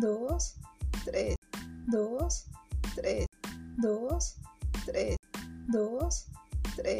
dos, tres, dos, tres, dos, tres, dos, tres,